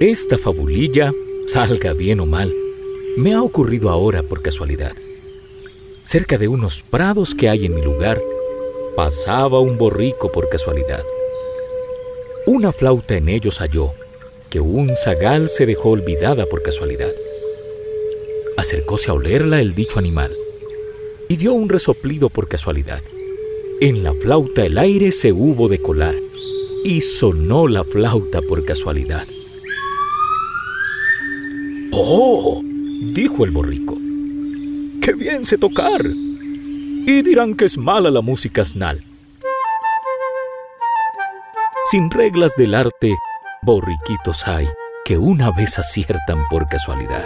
Esta fabulilla, salga bien o mal, me ha ocurrido ahora por casualidad. Cerca de unos prados que hay en mi lugar, pasaba un borrico por casualidad. Una flauta en ellos halló, que un zagal se dejó olvidada por casualidad. Acercóse a olerla el dicho animal y dio un resoplido por casualidad. En la flauta el aire se hubo de colar y sonó la flauta por casualidad. ¡Oh! dijo el borrico. ¡Qué bien sé tocar! Y dirán que es mala la música asnal. Sin reglas del arte, borriquitos hay que una vez aciertan por casualidad.